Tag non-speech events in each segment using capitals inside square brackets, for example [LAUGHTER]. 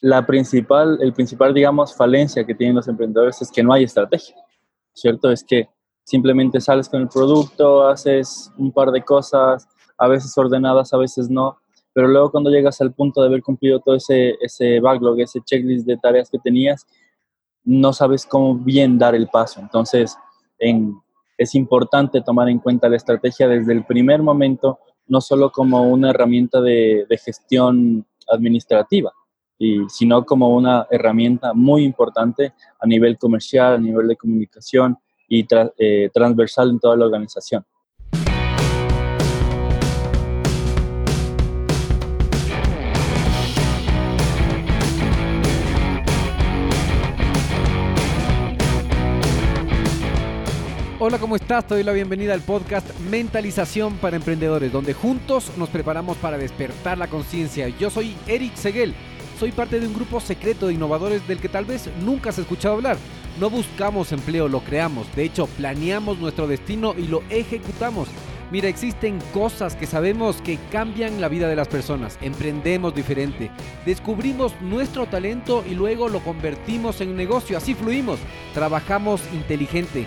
la principal, el principal, digamos, falencia que tienen los emprendedores es que no hay estrategia, ¿cierto? Es que simplemente sales con el producto, haces un par de cosas, a veces ordenadas, a veces no, pero luego cuando llegas al punto de haber cumplido todo ese, ese backlog, ese checklist de tareas que tenías, no sabes cómo bien dar el paso. Entonces, en, es importante tomar en cuenta la estrategia desde el primer momento, no solo como una herramienta de gestión administrativa, y, sino como una herramienta muy importante a nivel comercial, a nivel de comunicación y eh, transversal en toda la organización. Hola, ¿cómo estás? Te doy la bienvenida al podcast Mentalización para Emprendedores, donde juntos nos preparamos para despertar la conciencia. Yo soy Eric Seguel soy parte de un grupo secreto de innovadores del que tal vez nunca has escuchado hablar. No buscamos empleo, lo creamos. De hecho, planeamos nuestro destino y lo ejecutamos. Mira, existen cosas que sabemos que cambian la vida de las personas. Emprendemos diferente. Descubrimos nuestro talento y luego lo convertimos en negocio. Así fluimos. Trabajamos inteligente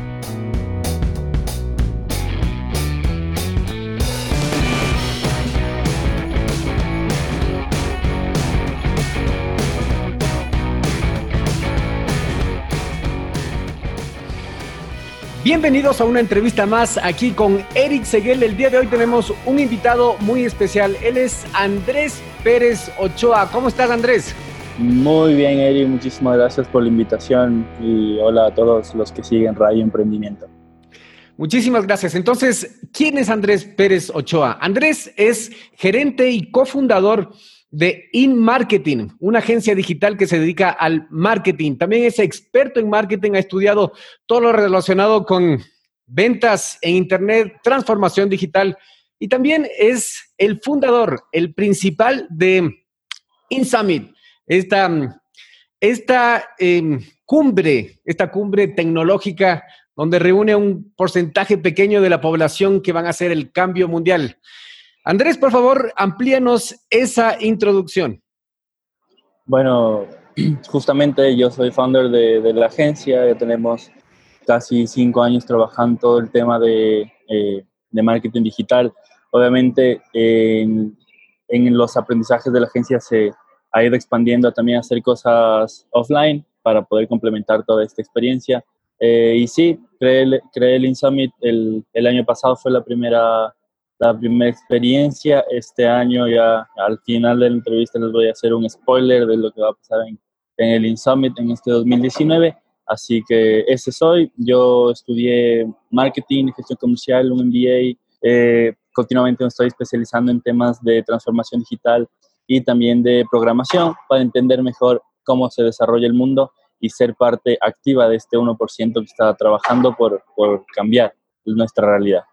Bienvenidos a una entrevista más aquí con Eric Seguel. El día de hoy tenemos un invitado muy especial. Él es Andrés Pérez Ochoa. ¿Cómo estás, Andrés? Muy bien, Eric. Muchísimas gracias por la invitación y hola a todos los que siguen Radio Emprendimiento. Muchísimas gracias. Entonces, ¿quién es Andrés Pérez Ochoa? Andrés es gerente y cofundador de InMarketing, una agencia digital que se dedica al marketing. También es experto en marketing, ha estudiado todo lo relacionado con ventas en Internet, transformación digital y también es el fundador, el principal de InSummit, esta, esta em, cumbre, esta cumbre tecnológica donde reúne un porcentaje pequeño de la población que van a hacer el cambio mundial. Andrés, por favor, amplíanos esa introducción. Bueno, justamente yo soy founder de, la agencia, ya tenemos casi cinco años trabajando todo el tema de, eh, marketing digital. Obviamente, en, los aprendizajes de la agencia se ha ido expandiendo también a hacer cosas offline para poder complementar toda esta experiencia. Eh, y sí, creé, el InSummit el año pasado, fue la primera la primera experiencia. Este año ya al final de la entrevista les voy a hacer un spoiler de lo que va a pasar en, el InSummit en este 2019. Así que ese soy. Yo estudié marketing, gestión comercial, un MBA. Eh, continuamente me estoy especializando en temas de transformación digital y también de programación para entender mejor cómo se desarrolla el mundo y ser parte activa de este 1% que está trabajando por, por cambiar nuestra realidad.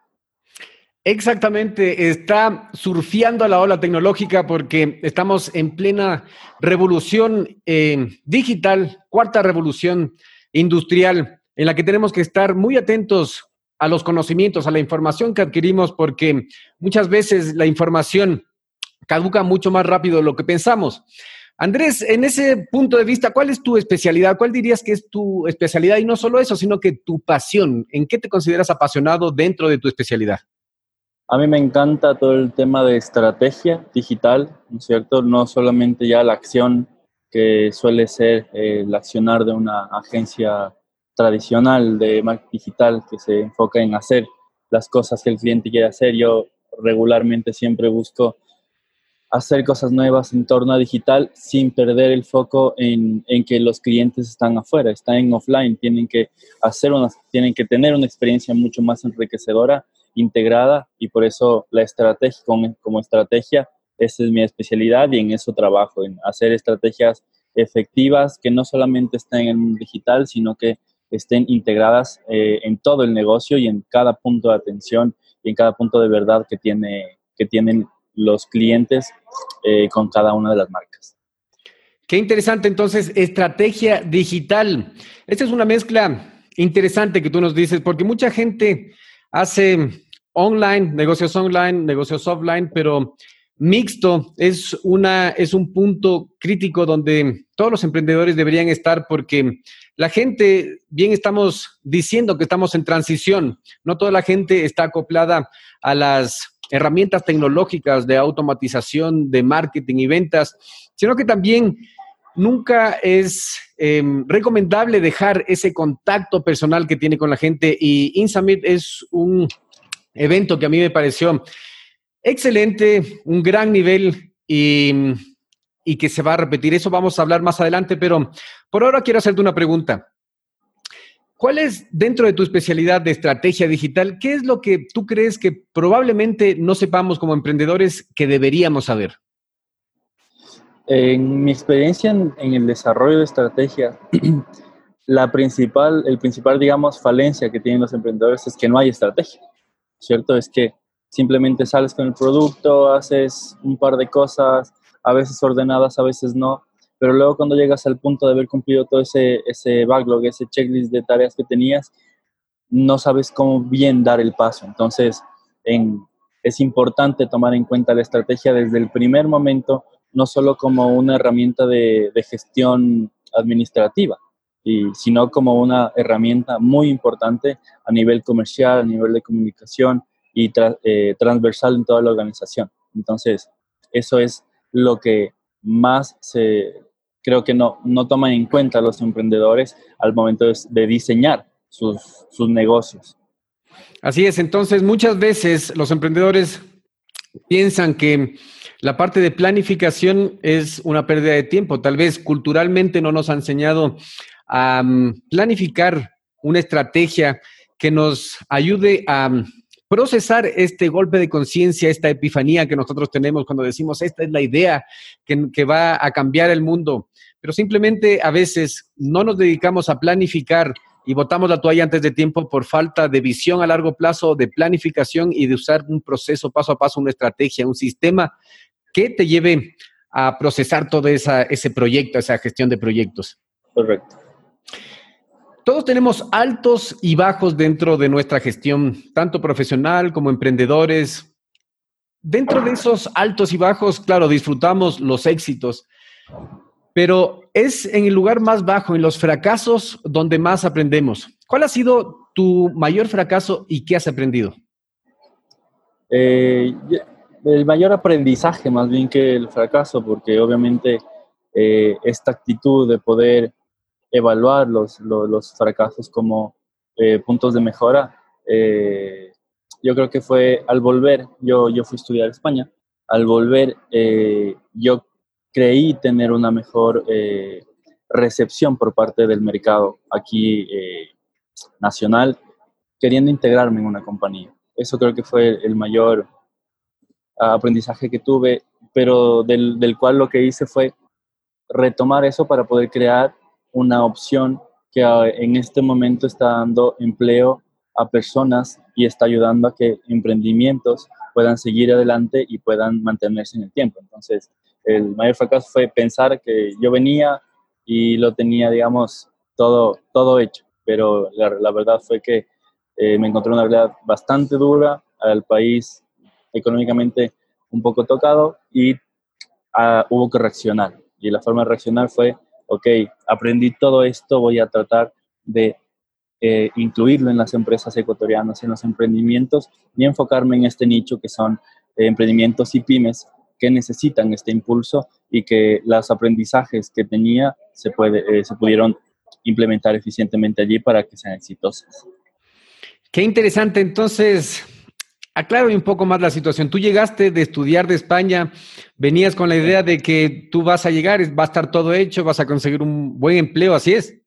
Exactamente, está surfeando a la ola tecnológica porque estamos en plena revolución eh, digital, cuarta revolución industrial, en la que tenemos que estar muy atentos a los conocimientos, a la información que adquirimos, porque muchas veces la información caduca mucho más rápido de lo que pensamos. Andrés, en ese punto de vista, ¿cuál es tu especialidad? ¿Cuál dirías que es tu especialidad? Y no solo eso, sino que tu pasión. ¿En qué te consideras apasionado dentro de tu especialidad? A mí me encanta todo el tema de estrategia digital, ¿no es cierto? No solamente ya la acción que suele ser eh, el accionar de una agencia tradicional de marketing digital que se enfoca en hacer las cosas que el cliente quiere hacer. Yo regularmente siempre busco hacer cosas nuevas en torno a digital sin perder el foco en, en, que los clientes están afuera, están en offline, tienen que hacer una, tienen que tener una experiencia mucho más enriquecedora integrada y por eso la estrategia como, estrategia, esa es mi especialidad y en eso trabajo, en hacer estrategias efectivas que no solamente estén en digital, sino que estén integradas eh, en todo el negocio y en cada punto de atención y en cada punto de verdad que, tiene, que tienen los clientes eh, con cada una de las marcas. Qué interesante entonces, estrategia digital. Esta es una mezcla interesante que tú nos dices, porque mucha gente hace online, negocios online, negocios offline, pero mixto es, una, es un punto crítico donde todos los emprendedores deberían estar porque la gente, bien estamos diciendo que estamos en transición, no toda la gente está acoplada a las herramientas tecnológicas de automatización, de marketing y ventas, sino que también nunca es em, recomendable dejar ese contacto personal que tiene con la gente y InSummit es un evento que a mí me pareció excelente, un gran nivel y, que se va a repetir. Eso vamos a hablar más adelante, pero por ahora quiero hacerte una pregunta. ¿Cuál es, dentro de tu especialidad de estrategia digital, qué es lo que tú crees que probablemente no sepamos como emprendedores que deberíamos saber? En mi experiencia en, el desarrollo de estrategia, [CLEARS THROAT] la principal, el principal, digamos, falencia que tienen los emprendedores es que no hay estrategia, ¿cierto? Es que simplemente sales con el producto, haces un par de cosas, a veces ordenadas, a veces no, pero luego cuando llegas al punto de haber cumplido todo ese, ese backlog, ese checklist de tareas que tenías, no sabes cómo bien dar el paso. Entonces, en, es importante tomar en cuenta la estrategia desde el primer momento no solo como una herramienta de, gestión administrativa, y, sino como una herramienta muy importante a nivel comercial, a nivel de comunicación y eh, transversal en toda la organización. Entonces, eso es lo que más se, creo que no, no toman en cuenta los emprendedores al momento de, diseñar sus, sus negocios. Así es, entonces muchas veces los emprendedores piensan que la parte de planificación es una pérdida de tiempo. Tal vez culturalmente no nos ha enseñado a mm, planificar una estrategia que nos ayude a mm, procesar este golpe de conciencia, esta epifanía que nosotros tenemos cuando decimos, esta es la idea que, que, va a cambiar el mundo. Pero simplemente a veces no nos dedicamos a planificar y botamos la toalla antes de tiempo por falta de visión a largo plazo, de planificación y de usar un proceso paso a paso, una estrategia, un sistema que te lleve a procesar todo ese proyecto, esa gestión de proyectos. Correcto. Todos tenemos altos y bajos dentro de nuestra gestión, tanto profesional como emprendedores. Dentro de esos altos y bajos, claro, disfrutamos los éxitos, pero es en el lugar más bajo, en los fracasos, donde más aprendemos. ¿Cuál ha sido tu mayor fracaso y qué has aprendido? Eh, el mayor aprendizaje más bien que el fracaso, porque obviamente eh, esta actitud de poder evaluar los, los, fracasos como eh, puntos de mejora, yo creo que fue al volver, yo, yo fui a estudiar a España, al volver yo creí tener una mejor eh, recepción por parte del mercado aquí eh, nacional, queriendo integrarme en una compañía. Eso creo que fue el mayor aprendizaje que tuve, pero del, del cual lo que hice fue retomar eso para poder crear una opción que ah, en este momento está dando empleo a personas y está ayudando a que emprendimientos puedan seguir adelante y puedan mantenerse en el tiempo. Entonces, el mayor fracaso fue pensar que yo venía y lo tenía, digamos, todo, todo hecho. Pero la, verdad fue que eh, me encontré una realidad bastante dura, al país económicamente un poco tocado y ah, hubo que reaccionar. Y la forma de reaccionar fue, ok, aprendí todo esto, voy a tratar de eh, incluirlo en las empresas ecuatorianas, en los emprendimientos y enfocarme en este nicho que son eh, emprendimientos y pymes que necesitan este impulso y que los aprendizajes que tenía se, puede, eh, se pudieron implementar eficientemente allí para que sean exitosas. Qué interesante. Entonces, aclaro un poco más la situación. Tú llegaste de estudiar de España, venías con la idea de que tú vas a llegar, va a estar todo hecho, vas a conseguir un buen empleo, ¿así es?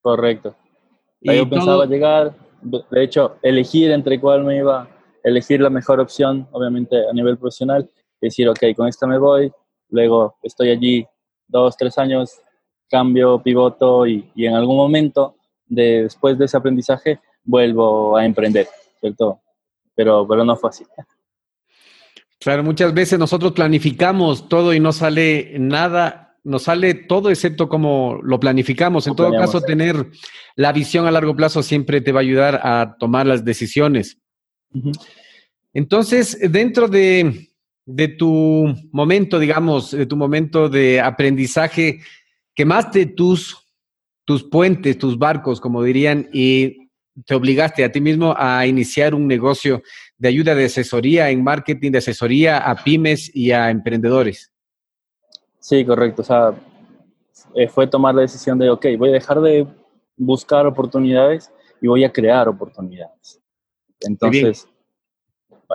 Correcto. Yo pensaba llegar, de hecho, elegir entre cuál me iba elegir la mejor opción, obviamente a nivel profesional, y decir, ok, con esta me voy, luego estoy allí dos, tres años, cambio, pivoto y, y en algún momento de, después de ese aprendizaje vuelvo a emprender, ¿cierto? Pero, pero no fue así. Claro, muchas veces nosotros planificamos todo y no sale nada, nos sale todo excepto como lo planificamos. En todo caso, tener la visión a largo plazo siempre te va a ayudar a tomar las decisiones. Entonces, dentro de, de, tu momento, digamos, de tu momento de aprendizaje, quemaste tus, tus puentes, tus barcos, como dirían, y te obligaste a ti mismo a iniciar un negocio de ayuda de asesoría en marketing, de asesoría a pymes y a emprendedores. Sí, correcto. O sea, eh, fue tomar la decisión de, ok, voy a dejar de buscar oportunidades y voy a crear oportunidades. Entonces,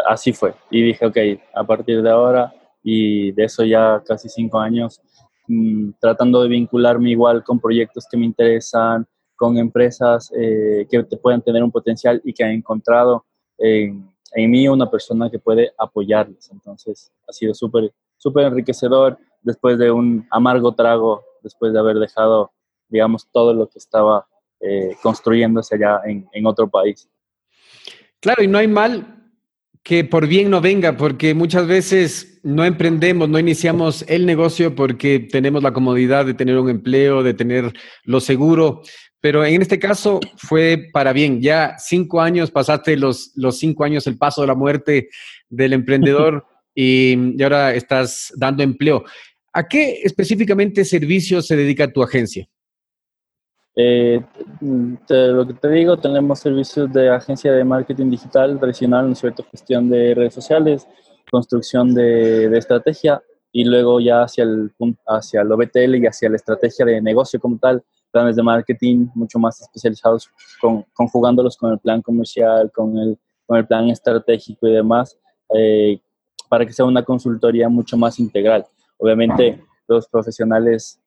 así fue. Y dije, ok, a partir de ahora y de eso ya casi cinco años, mm, tratando de vincularme igual con proyectos que me interesan, con empresas eh, que te puedan tener un potencial y que han encontrado en, en mí una persona que puede apoyarles. Entonces, ha sido súper, súper enriquecedor después de un amargo trago, después de haber dejado, digamos, todo lo que estaba eh, construyéndose allá en, en otro país. Claro, y no hay mal que por bien no venga, porque muchas veces no emprendemos, no iniciamos el negocio porque tenemos la comodidad de tener un empleo, de tener lo seguro, pero en este caso fue para bien. Ya cinco años, pasaste los, los cinco años, el paso de la muerte del emprendedor [LAUGHS] y, ahora estás dando empleo. ¿A qué específicamente servicios se dedica tu agencia? Eh, lo que te digo, tenemos servicios de agencia de marketing digital tradicional, ¿no es cierto? Gestión de redes sociales, construcción de, de estrategia y luego ya hacia el, hacia el OBTL y hacia la estrategia de negocio como tal, planes de marketing mucho más especializados, con, conjugándolos con el plan comercial, con el, con el plan estratégico y demás, eh, para que sea una consultoría mucho más integral. Obviamente, los profesionales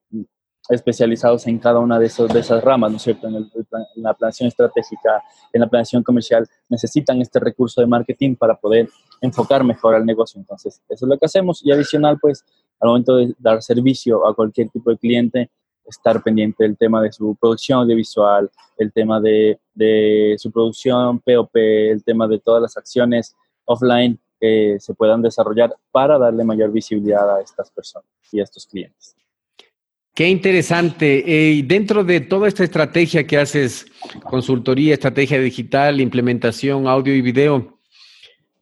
especializados en cada una de, esos, de esas ramas, ¿no es cierto? En, la planeación estratégica, en la planeación comercial, necesitan este recurso de marketing para poder enfocar mejor al negocio. Entonces, eso es lo que hacemos. Y adicional, pues, al momento de dar servicio a cualquier tipo de cliente, estar pendiente del tema de su producción audiovisual, el tema de, su producción POP, el tema de todas las acciones offline que se puedan desarrollar para darle mayor visibilidad a estas personas y a estos clientes. Qué interesante. Dentro de toda esta estrategia que haces, consultoría, estrategia digital, implementación, audio y video,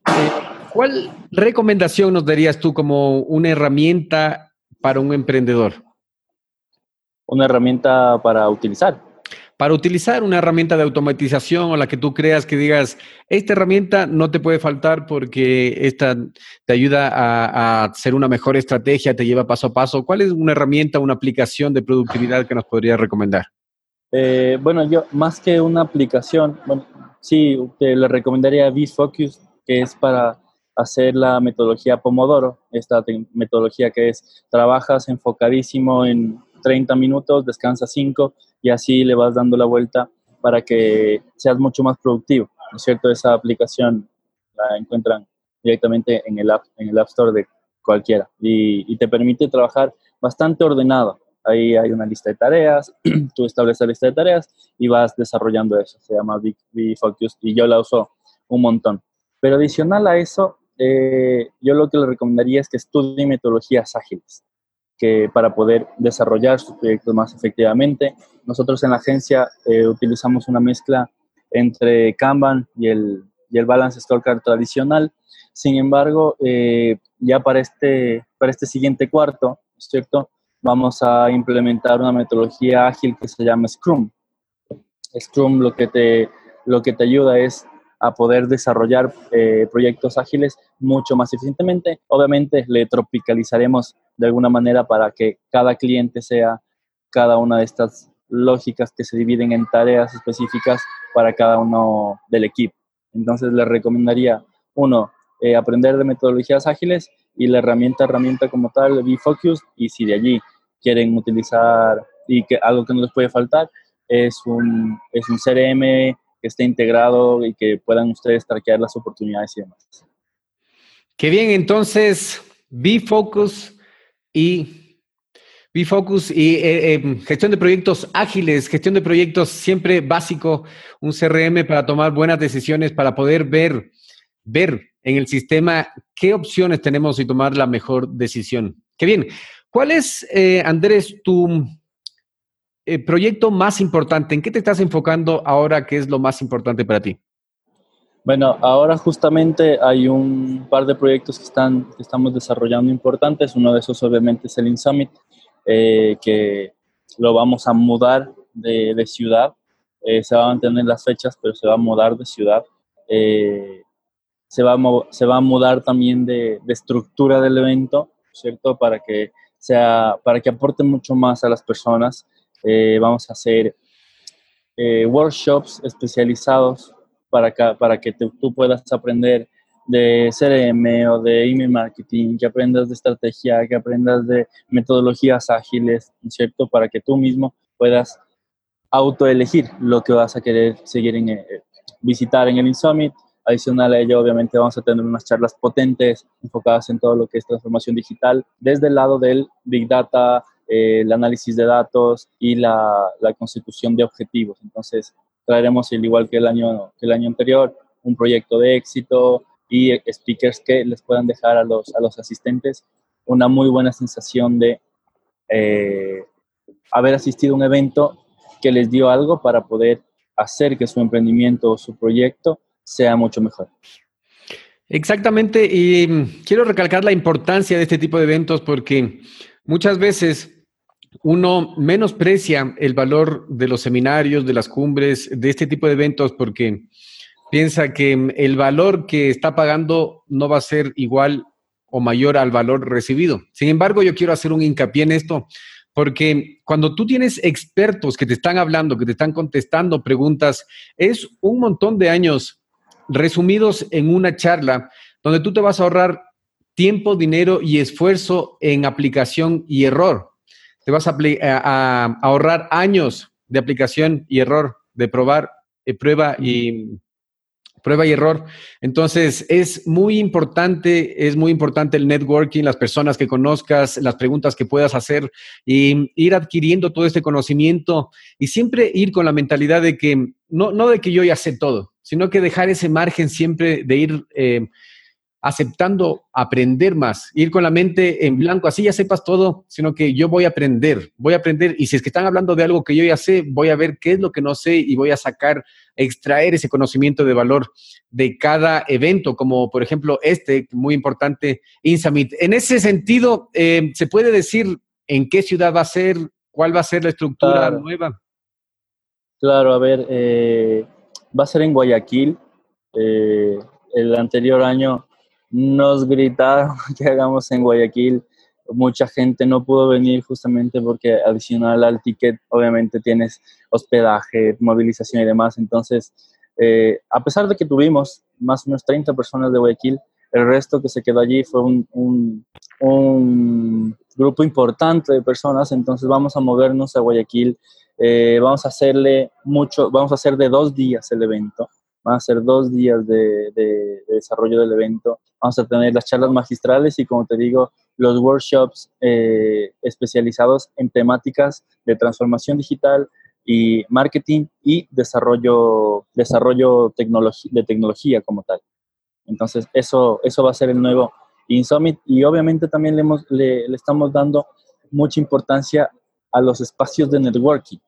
eh, ¿cuál recomendación nos darías tú como una herramienta para un emprendedor? Una herramienta para utilizar para utilizar una herramienta de automatización o la que tú creas que digas, esta herramienta no te puede faltar porque esta te ayuda a, hacer una mejor estrategia, te lleva paso a paso. ¿Cuál es una herramienta, una aplicación de productividad que nos podrías recomendar? Eh, bueno, yo más que una aplicación, bueno, sí, te le recomendaría VFocus, que es para hacer la metodología Pomodoro, esta metodología que es trabajas enfocadísimo en 30 minutos, descansas 5 y así le vas dando la vuelta para que seas mucho más productivo, ¿no es cierto? Esa aplicación la encuentran directamente en el App, en el app Store de cualquiera y, te permite trabajar bastante ordenado. Ahí hay una lista de tareas, [CLEARS THROAT] tú estableces la lista de tareas y vas desarrollando eso. Se llama Big, Focus y yo la uso un montón. Pero adicional a eso, eh, yo lo que le recomendaría es que estudie metodologías ágiles que para poder desarrollar sus proyectos más efectivamente. Nosotros en la agencia eh, utilizamos una mezcla entre Kanban y el, y el Balance Scorecard tradicional. Sin embargo, eh, ya para este, para este siguiente cuarto, ¿cierto? Vamos a implementar una metodología ágil que se llama Scrum. Scrum lo que te, lo que te ayuda es a poder desarrollar eh, proyectos ágiles mucho más eficientemente. Obviamente le tropicalizaremos de alguna manera para que cada cliente sea cada una de estas lógicas que se dividen en tareas específicas para cada uno del equipo. Entonces le recomendaría, uno, eh, aprender de metodologías ágiles y la herramienta, herramienta como tal, VFocus, y si de allí quieren utilizar y que algo que no les puede faltar es un, es un CRM que esté integrado y que puedan ustedes traquear las oportunidades y demás. Qué bien, entonces, B-Focus y B-Focus y eh, eh, gestión de proyectos ágiles, gestión de proyectos siempre básico, un CRM para tomar buenas decisiones, para poder ver, ver en el sistema, ¿qué opciones tenemos y tomar la mejor decisión? Qué bien. ¿Cuál es, eh, Andrés, tu eh, proyecto más importante? ¿En qué te estás enfocando ahora? ¿Qué es lo más importante para ti? Bueno, ahora justamente hay un par de proyectos que, están, que estamos desarrollando importantes. Uno de esos obviamente es el InSummit, eh, que lo vamos a mudar de, ciudad. Eh, se van a mantener las fechas, pero se va a mudar de ciudad. Se, va a, se va a mudar también de, de, estructura del evento, ¿cierto? Para que, sea, para que aporte mucho más a las personas. Vamos a hacer workshops especializados para que, para que tú puedas aprender de CRM o de email marketing, que aprendas de estrategia, que aprendas de metodologías ágiles, ¿cierto? Para que tú mismo puedas autoelegir lo que vas a querer seguir en, eh, visitar en el InSummit. Adicional a ello, obviamente, vamos a tener unas charlas potentes enfocadas en todo lo que es transformación digital, desde el lado del Big Data, el análisis de datos y la, la constitución de objetivos. Entonces, traeremos, al igual que el año, el año anterior, un proyecto de éxito y speakers que les puedan dejar a los, a los asistentes una muy buena sensación de eh, haber asistido a un evento que les dio algo para poder hacer que su emprendimiento o su proyecto sea mucho mejor. Exactamente, y quiero recalcar la importancia de este tipo de eventos porque muchas veces uno menosprecia el valor de los seminarios, de las cumbres, de este tipo de eventos, porque piensa que el valor que está pagando no va a ser igual o mayor al valor recibido. Sin embargo, yo quiero hacer un hincapié en esto, porque cuando tú tienes expertos que te están hablando, que te están contestando preguntas, es un montón de años resumidos en una charla donde tú te vas a ahorrar tiempo, dinero y esfuerzo en aplicación y error te vas a, ahorrar años de aplicación y error, de probar, eh, prueba y prueba y error. Entonces, es muy importante, es muy importante el networking, las personas que conozcas, las preguntas que puedas hacer y ir adquiriendo todo este conocimiento y siempre ir con la mentalidad de que, no, no de que yo ya sé todo, sino que dejar ese margen siempre de ir eh, aceptando aprender más, ir con la mente en blanco, así ya sepas todo, sino que yo voy a aprender, voy a aprender y si es que están hablando de algo que yo ya sé, voy a ver qué es lo que no sé y voy a sacar, extraer ese conocimiento de valor de cada evento, como por ejemplo este, muy importante, Insummit. En ese sentido, eh, ¿se puede decir en qué ciudad va a ser, cuál va a ser la estructura nueva? Claro, a ver, eh, va a ser en Guayaquil. Eh, el anterior año nos gritaron [LAUGHS] que hagamos en Guayaquil. Mucha gente no pudo venir justamente porque adicional al ticket obviamente tienes hospedaje, movilización y demás. Entonces, eh, a pesar de que tuvimos más o menos 30 personas de Guayaquil, el resto que se quedó allí fue un, un, un grupo importante de personas. Entonces vamos a movernos a Guayaquil. Eh, vamos a hacerle mucho, vamos a hacer de dos días el evento. Van a ser dos días de, desarrollo del evento. Vamos a tener las charlas magistrales y, como te digo, los workshops eh, especializados en temáticas de transformación digital y marketing y desarrollo, desarrollo de tecnología como tal. Entonces, eso, eso va a ser el nuevo InSummit y obviamente también le, le, le estamos dando mucha importancia a los espacios de networking,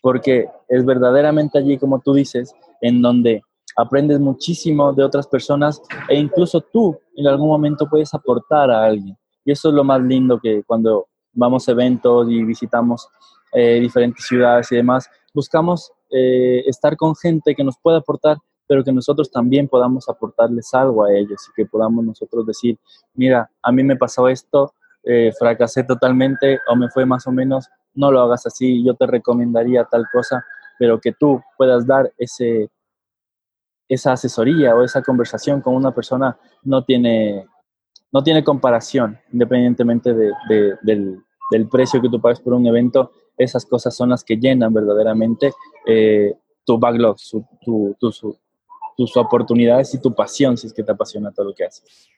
porque es verdaderamente allí, como tú dices, en donde aprendes muchísimo de otras personas e incluso tú en algún momento puedes aportar a alguien. Y eso es lo más lindo que cuando vamos a eventos y visitamos eh, diferentes ciudades y demás, buscamos eh, estar con gente que nos pueda aportar, pero que nosotros también podamos aportarles algo a ellos y que podamos nosotros decir, mira, a mí me pasó esto, eh, fracasé totalmente o me fue más o menos, no lo hagas así, yo te recomendaría tal cosa, pero que tú puedas dar ese, esa asesoría o esa conversación con una persona no tiene, no tiene comparación, independientemente de, del, precio que tú pagues por un evento, esas cosas son las que llenan verdaderamente eh, tu backlog, tus oportunidades y tu pasión, si es que te apasiona todo lo que haces.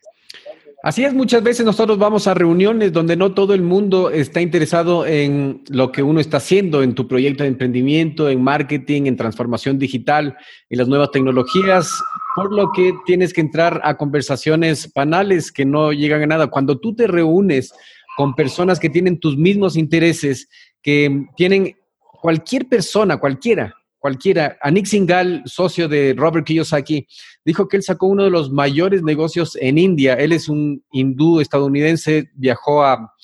Así es, muchas veces nosotros vamos a reuniones donde no todo el mundo está interesado en lo que uno está haciendo, en tu proyecto de emprendimiento, en marketing, en transformación digital, en las nuevas tecnologías, por lo que tienes que entrar a conversaciones banales que no llegan a nada. Cuando tú te reúnes con personas que tienen tus mismos intereses, que tienen cualquier persona, cualquiera, cualquiera. A Nick Singal, socio de Robert Kiyosaki, dijo que él sacó uno de los mayores negocios en India. Él es un hindú estadounidense, viajó a,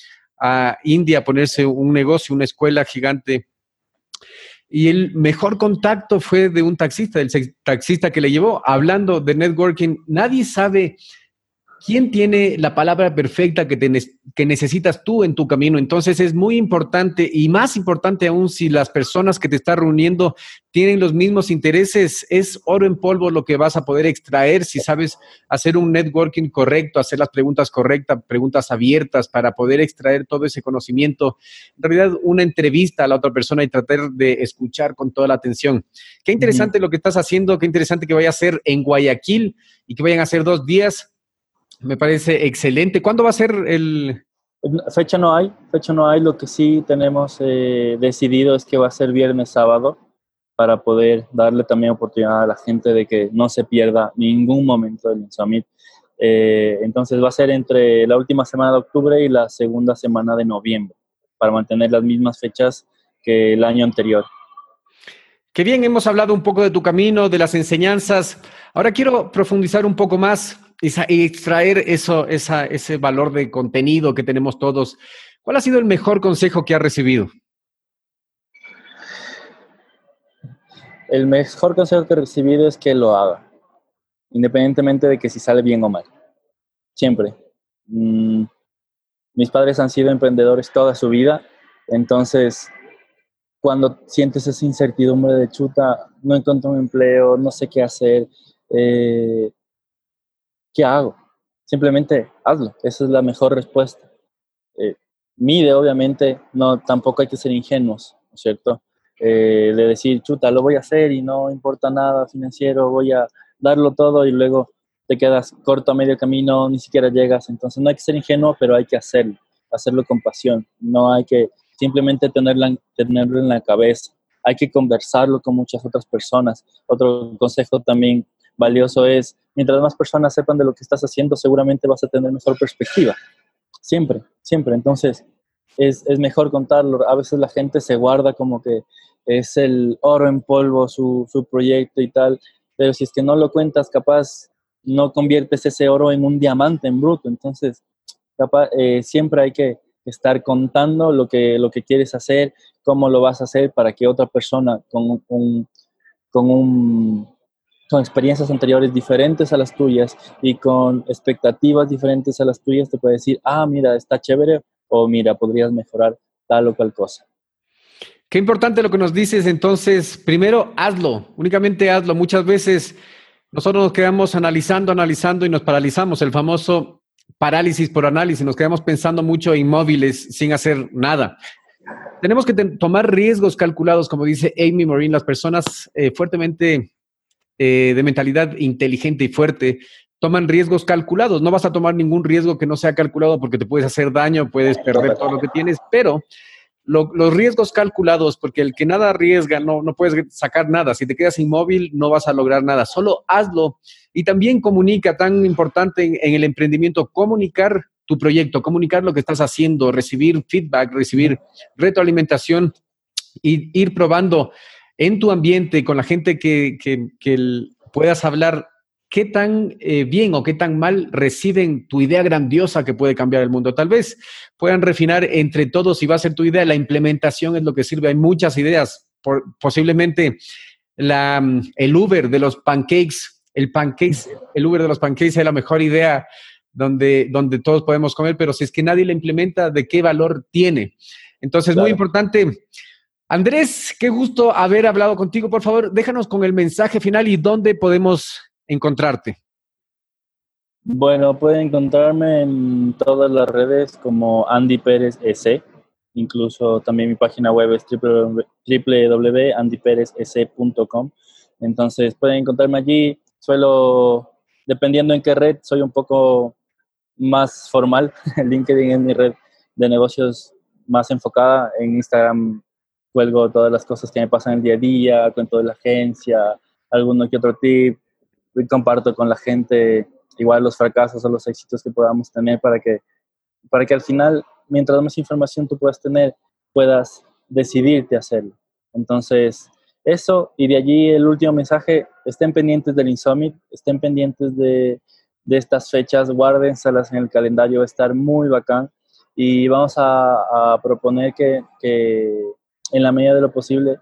India a ponerse un negocio, una escuela gigante. Y el mejor contacto fue de un taxista, el taxista que le llevó, hablando de networking. Nadie sabe ¿Quién tiene la palabra perfecta que, que, necesitas tú en tu camino? Entonces es muy importante y más importante aún si las personas que te están reuniendo tienen los mismos intereses, es oro en polvo lo que vas a poder extraer si sabes hacer un networking correcto, hacer las preguntas correctas, preguntas abiertas para poder extraer todo ese conocimiento. En realidad, una entrevista a la otra persona y tratar de escuchar con toda la atención. Qué interesante lo que estás haciendo, qué interesante que vaya a ser en Guayaquil y que vayan a ser dos días me parece excelente. ¿Cuándo va a ser el...? Fecha no hay, fecha no hay. Lo que sí tenemos eh, decidido es que va a ser viernes, sábado, para poder darle también oportunidad a la gente de que no se pierda ningún momento del Summit. Eh, entonces va a ser entre la última semana de octubre y la segunda semana de noviembre, para mantener las mismas fechas que el año anterior. Qué bien, hemos hablado un poco de tu camino, de las enseñanzas. Ahora quiero profundizar un poco más y extraer eso, ese valor de contenido que tenemos todos. ¿Cuál ha sido el mejor consejo que ha recibido? El mejor consejo que he recibido es que lo haga, independientemente de que si sale bien o mal. Siempre. Mm, mis padres han sido emprendedores toda su vida, entonces cuando sientes esa incertidumbre de chuta, no encuentro un empleo, no sé qué hacer, eh, ¿qué hago? Simplemente hazlo, esa es la mejor respuesta. Eh, mide, obviamente, no, tampoco hay que ser ingenuos, ¿no es cierto? Eh, de decir, chuta, lo voy a hacer y no importa nada financiero, voy a darlo todo y luego te quedas corto a medio camino, ni siquiera llegas. Entonces no hay que ser ingenuo, pero hay que hacerlo, hacerlo con pasión. No hay que simplemente tenerla, tenerlo en la cabeza. Hay que conversarlo con muchas otras personas. Otro consejo también valioso es mientras más personas sepan de lo que estás haciendo, seguramente vas a tener mejor perspectiva. Siempre, siempre. Entonces, es, mejor contarlo. A veces la gente se guarda como que es el oro en polvo su, proyecto y tal, pero si es que no lo cuentas, capaz no conviertes ese oro en un diamante en bruto. Entonces, capaz, eh, siempre hay que estar contando lo que, lo que quieres hacer, cómo lo vas a hacer para que otra persona con con un con experiencias anteriores diferentes a las tuyas y con expectativas diferentes a las tuyas, te puede decir, ah, mira, está chévere o mira, podrías mejorar tal o cual cosa. Qué importante lo que nos dices. Entonces, primero, hazlo, únicamente hazlo. Muchas veces nosotros nos quedamos analizando, analizando y nos paralizamos. El famoso parálisis por análisis. Nos quedamos pensando mucho inmóviles sin hacer nada. Tenemos que tomar riesgos calculados, como dice Amy Morin. Las personas eh, fuertemente eh, de mentalidad inteligente y fuerte toman riesgos calculados. No vas a tomar ningún riesgo que no sea calculado porque te puedes hacer daño, puedes perder todo lo que tienes, pero los riesgos calculados, porque el que nada arriesga no, no puedes sacar nada. Si te quedas inmóvil, no vas a lograr nada. Solo hazlo y también comunica, tan importante en, el emprendimiento, comunicar tu proyecto, comunicar lo que estás haciendo, recibir feedback, recibir retroalimentación y ir probando en tu ambiente, con la gente que, puedas hablar, qué tan eh, bien o qué tan mal reciben tu idea grandiosa que puede cambiar el mundo. Tal vez puedan refinar entre todos si va a ser tu idea. La implementación es lo que sirve. Hay muchas ideas. posiblemente la, el Uber de los pancakes, el pancakes, el Uber de los pancakes es la mejor idea donde, donde todos podemos comer, pero si es que nadie la implementa, ¿de qué valor tiene? Entonces, muy importante Andrés, qué gusto haber hablado contigo. Por favor, déjanos con el mensaje final y dónde podemos encontrarte. Bueno, pueden encontrarme en todas las redes como Andy Pérez S. Incluso también mi página web es www.andyperezs.com. Entonces pueden encontrarme allí. Suelo, dependiendo en qué red, soy un poco más formal. [LAUGHS] LinkedIn es mi red de negocios más enfocada. En Instagram cuelgo todas las cosas que me pasan el día a día, cuento de la agencia, alguno que otro tip, y comparto con la gente igual los fracasos o los éxitos que podamos tener para que, para que al final, mientras más información tú puedas tener, puedas decidirte a hacerlo. Entonces, eso, y de allí el último mensaje, estén pendientes del Insummit, estén pendientes de, de estas fechas, guárdenselas en el calendario, va a estar muy bacán y vamos a, proponer que, que, en la medida de lo posible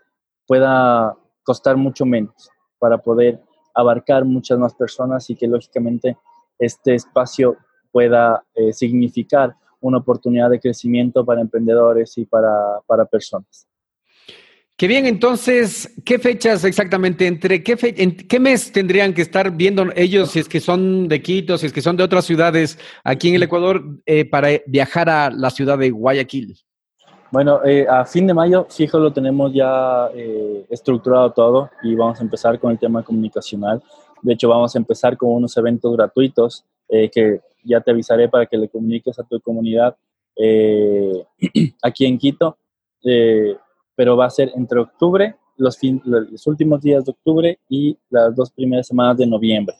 pueda costar mucho menos para poder abarcar muchas más personas y que lógicamente este espacio pueda eh, significar una oportunidad de crecimiento para emprendedores y para, para personas. Qué bien, entonces, ¿qué fechas exactamente? ¿Entre qué, en, qué mes tendrían que estar viendo ellos, si es que son de Quito, si es que son de otras ciudades aquí en el Ecuador, eh, para viajar a la ciudad de Guayaquil? Bueno, eh, a fin de mayo, fijo, lo tenemos ya eh, estructurado todo y vamos a empezar con el tema comunicacional. De hecho, vamos a empezar con unos eventos gratuitos que ya te avisaré para que le comuniques a tu comunidad [CLEARS THROAT] aquí en Quito pero va a ser entre octubre, los, los últimos días de octubre y las dos primeras semanas de noviembre.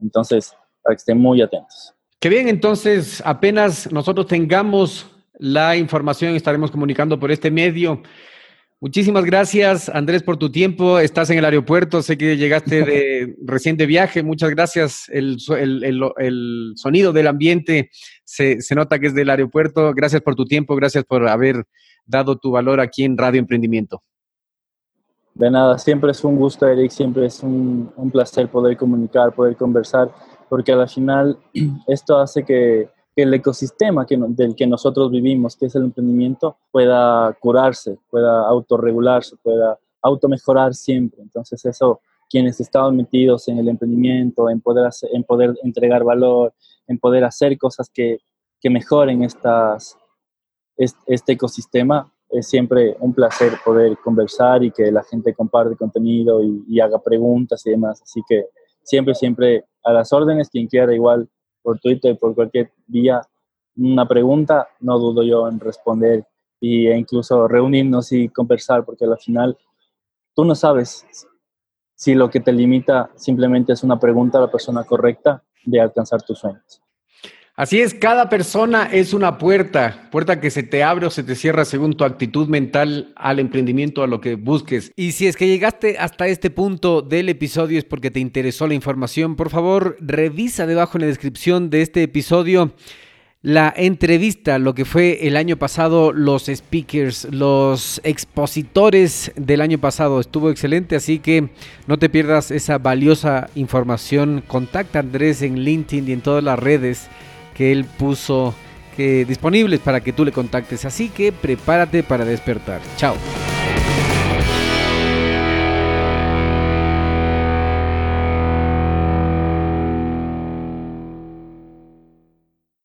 Entonces, para que estén muy atentos. Qué bien, entonces apenas nosotros tengamos la información, estaremos comunicando por este medio. Muchísimas gracias, Andrés, por tu tiempo. Estás en el aeropuerto, sé que llegaste de [LAUGHS] reciente viaje. Muchas gracias. El, el, el, sonido del ambiente se, se, nota que es del aeropuerto. Gracias por tu tiempo, gracias por haber dado tu valor aquí en Radio Emprendimiento. De nada, siempre es un gusto, Eric, siempre es un, un placer poder comunicar, poder conversar, porque al final [CLEARS THROAT] esto hace que, que el ecosistema del que nosotros vivimos, que es el emprendimiento, pueda curarse, pueda autorregularse, pueda automejorar siempre. Entonces eso, quienes estamos metidos en el emprendimiento, en poder, hacer, en poder entregar valor, en poder hacer cosas que, que mejoren estas, este ecosistema, es siempre un placer poder conversar y que la gente comparte contenido y, haga preguntas y demás. Así que siempre, siempre a las órdenes, quien quiera igual por Twitter, por cualquier vía, una pregunta, no dudo yo en responder e incluso reunirnos y conversar, porque al final tú no sabes si lo que te limita simplemente es una pregunta a la persona correcta de alcanzar tus sueños. Así es, cada persona es una puerta, puerta que se te abre o se te cierra según tu actitud mental al emprendimiento, a lo que busques. Y si es que llegaste hasta este punto del episodio es porque te interesó la información, por favor revisa debajo en la descripción de este episodio la entrevista, lo que fue el año pasado, los speakers, los expositores del año pasado. Estuvo excelente, así que no te pierdas esa valiosa información. Contacta a Andrés en LinkedIn y en todas las redes que él puso que disponibles para que tú le contactes. Así que prepárate para despertar. Chao.